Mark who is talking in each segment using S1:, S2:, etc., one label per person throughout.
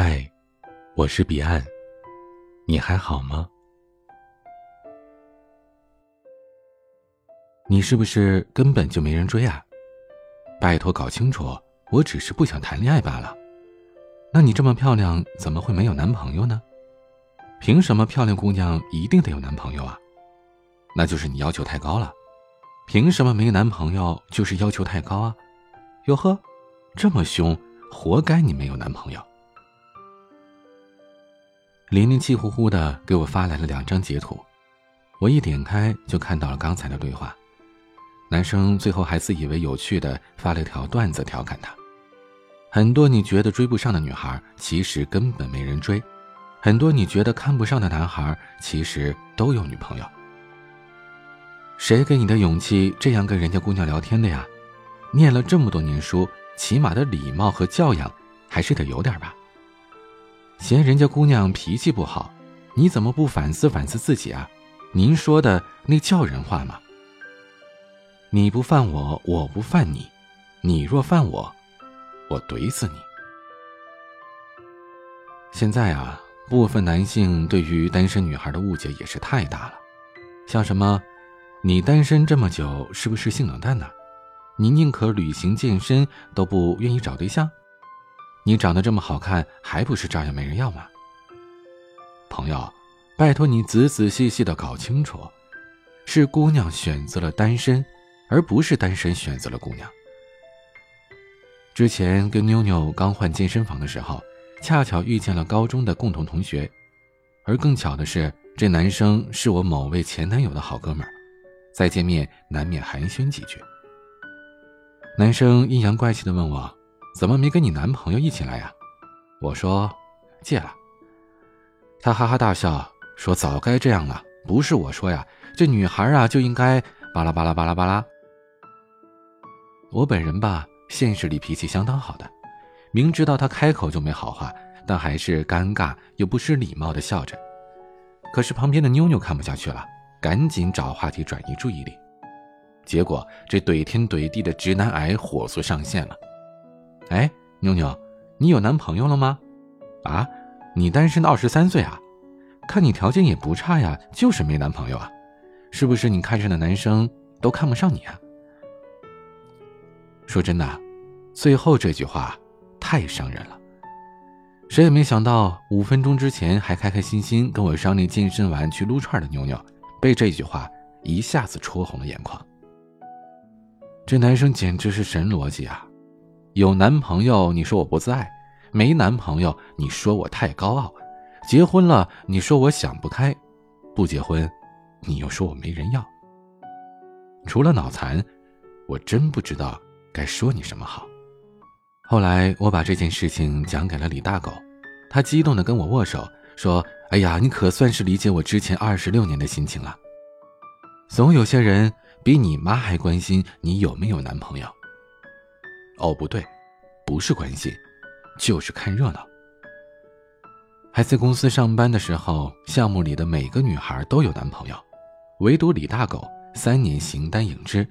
S1: 嗨，我是彼岸，你还好吗？你是不是根本就没人追啊？拜托搞清楚，我只是不想谈恋爱罢了。那你这么漂亮，怎么会没有男朋友呢？凭什么漂亮姑娘一定得有男朋友啊？那就是你要求太高了。凭什么没男朋友就是要求太高啊？哟呵，这么凶，活该你没有男朋友。琳琳气呼呼的给我发来了两张截图，我一点开就看到了刚才的对话。男生最后还自以为有趣的发了条段子调侃他：很多你觉得追不上的女孩，其实根本没人追；很多你觉得看不上的男孩，其实都有女朋友。谁给你的勇气这样跟人家姑娘聊天的呀？念了这么多年书，起码的礼貌和教养还是得有点吧。嫌人家姑娘脾气不好，你怎么不反思反思自己啊？您说的那叫人话吗？你不犯我，我不犯你，你若犯我，我怼死你。现在啊，部分男性对于单身女孩的误解也是太大了，像什么，你单身这么久是不是性冷淡呢？你宁可旅行健身都不愿意找对象？你长得这么好看，还不是照样没人要吗？朋友，拜托你仔仔细细的搞清楚，是姑娘选择了单身，而不是单身选择了姑娘。之前跟妞妞刚换健身房的时候，恰巧遇见了高中的共同同学，而更巧的是，这男生是我某位前男友的好哥们儿，再见面难免寒暄几句。男生阴阳怪气的问我。怎么没跟你男朋友一起来呀？我说戒了。他哈哈大笑说：“早该这样了，不是我说呀，这女孩啊就应该巴拉巴拉巴拉巴拉。”我本人吧，现实里脾气相当好的，明知道他开口就没好话，但还是尴尬又不失礼貌的笑着。可是旁边的妞妞看不下去了，赶紧找话题转移注意力，结果这怼天怼地的直男癌火速上线了。哎，妞妞，你有男朋友了吗？啊，你单身二十三岁啊？看你条件也不差呀，就是没男朋友啊？是不是你看上的男生都看不上你啊？说真的，最后这句话太伤人了。谁也没想到，五分钟之前还开开心心跟我商量健身完去撸串的妞妞，被这句话一下子戳红了眼眶。这男生简直是神逻辑啊！有男朋友，你说我不自爱；没男朋友，你说我太高傲；结婚了，你说我想不开；不结婚，你又说我没人要。除了脑残，我真不知道该说你什么好。后来我把这件事情讲给了李大狗，他激动地跟我握手，说：“哎呀，你可算是理解我之前二十六年的心情了。总有些人比你妈还关心你有没有男朋友。”哦，不对，不是关心，就是看热闹。还在公司上班的时候，项目里的每个女孩都有男朋友，唯独李大狗三年形单影只。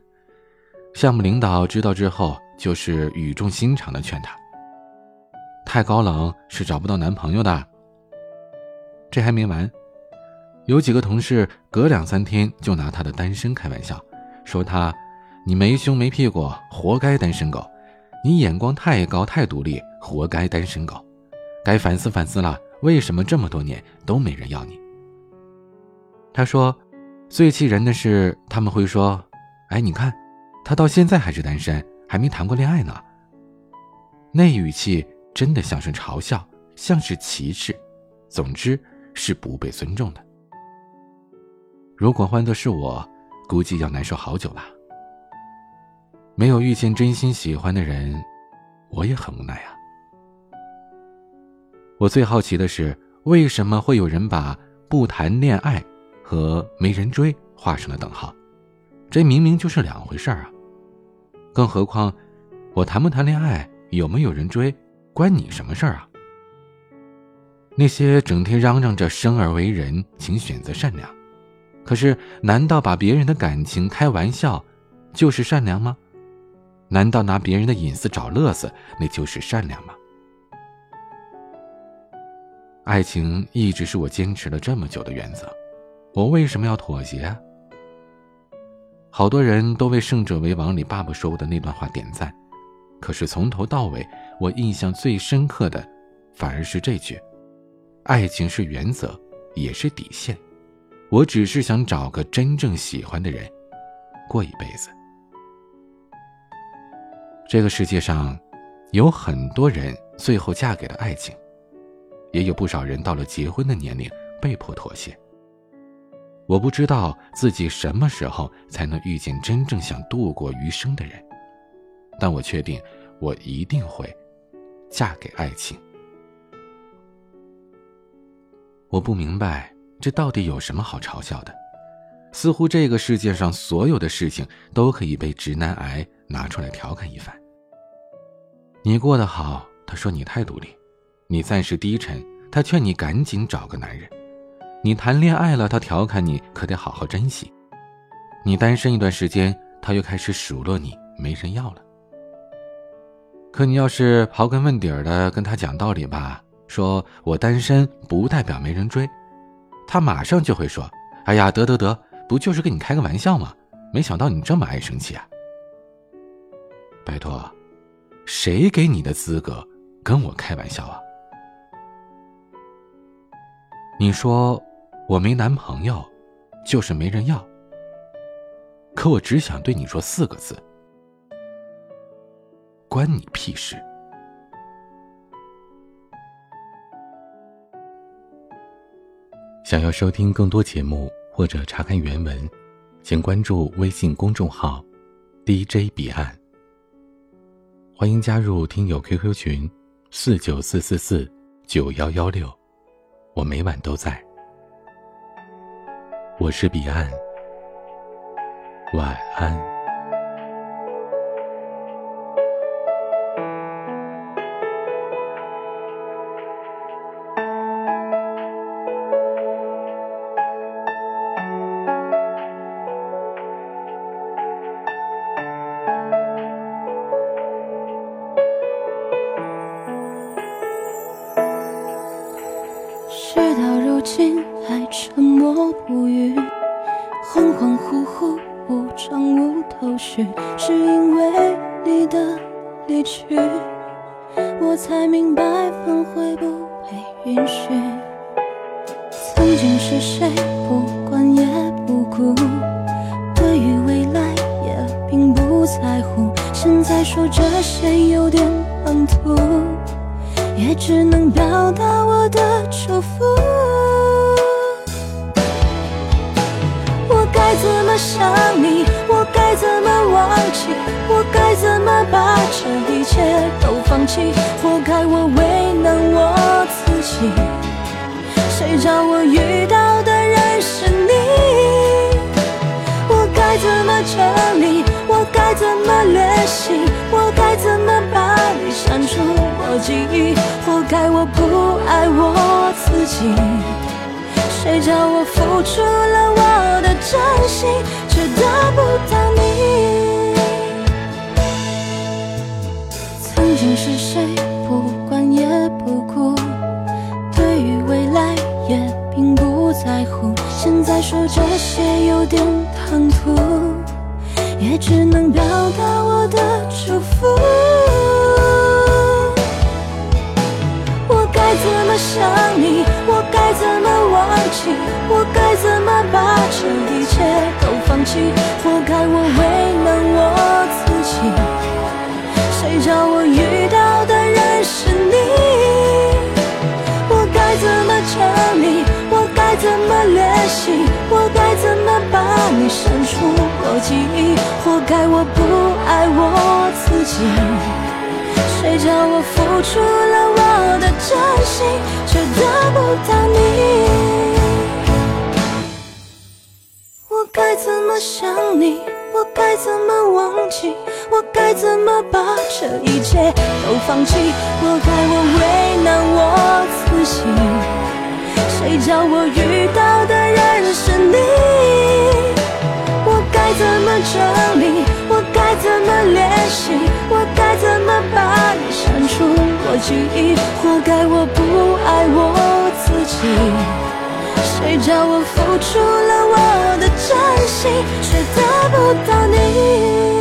S1: 项目领导知道之后，就是语重心长的劝他：“太高冷是找不到男朋友的。”这还没完，有几个同事隔两三天就拿他的单身开玩笑，说他：“你没胸没屁股，活该单身狗。”你眼光太高太独立，活该单身狗，该反思反思了。为什么这么多年都没人要你？他说，最气人的是他们会说：“哎，你看，他到现在还是单身，还没谈过恋爱呢。”那语气真的像是嘲笑，像是歧视，总之是不被尊重的。如果换作是我，估计要难受好久吧。没有遇见真心喜欢的人，我也很无奈啊。我最好奇的是，为什么会有人把不谈恋爱和没人追画上了等号？这明明就是两回事儿啊！更何况，我谈不谈恋爱，有没有人追，关你什么事儿啊？那些整天嚷嚷着生而为人，请选择善良，可是，难道把别人的感情开玩笑，就是善良吗？难道拿别人的隐私找乐子，那就是善良吗？爱情一直是我坚持了这么久的原则，我为什么要妥协？好多人都为《胜者为王》里爸爸说过的那段话点赞，可是从头到尾，我印象最深刻的，反而是这句：“爱情是原则，也是底线。我只是想找个真正喜欢的人，过一辈子。”这个世界上，有很多人最后嫁给了爱情。也有不少人到了结婚的年龄被迫妥协。我不知道自己什么时候才能遇见真正想度过余生的人，但我确定我一定会嫁给爱情。我不明白这到底有什么好嘲笑的？似乎这个世界上所有的事情都可以被直男癌拿出来调侃一番。你过得好，他说你太独立。你暂时低沉，他劝你赶紧找个男人；你谈恋爱了，他调侃你可得好好珍惜；你单身一段时间，他又开始数落你没人要了。可你要是刨根问底儿的跟他讲道理吧，说我单身不代表没人追，他马上就会说：“哎呀，得得得，不就是跟你开个玩笑吗？没想到你这么爱生气啊！”拜托，谁给你的资格跟我开玩笑啊？你说我没男朋友，就是没人要。可我只想对你说四个字：关你屁事。想要收听更多节目或者查看原文，请关注微信公众号 “DJ 彼岸”。欢迎加入听友 QQ 群：四九四四四九幺幺六。我每晚都在。我是彼岸，晚安。
S2: 心还沉默不语，恍恍惚惚，无章无头绪，是因为你的离去，我才明白反悔不被允许。曾经是谁不管也不顾，对于未来也并不在乎，现在说这些有点唐突，也只能表达我的祝福。该怎么想你？我该怎么忘记？我该怎么把这一切都放弃？活该我为难我自己。谁叫我遇到的人是你？我该怎么整理？我该怎么练习？我该怎么把你删除我记忆？活该我不爱我自己。谁叫我付出了我的真心，却得不到你？我该怎么把这一切都放弃？活该我为难我自己。谁叫我遇到的人是你？我该怎么整理？我该怎么练习？我该怎么把你删除我记忆？活该我不爱我自己。谁叫我付出了我的真心，却得不到你？该怎么想你？我该怎么忘记？我该怎么把这一切都放弃？活该我为难我自己。谁叫我遇到的人是你？我该怎么整理？我该怎么练习？我该怎么把你删除我记忆？活该我不爱我自。己。谁叫我付出了我的真心，却得不到你？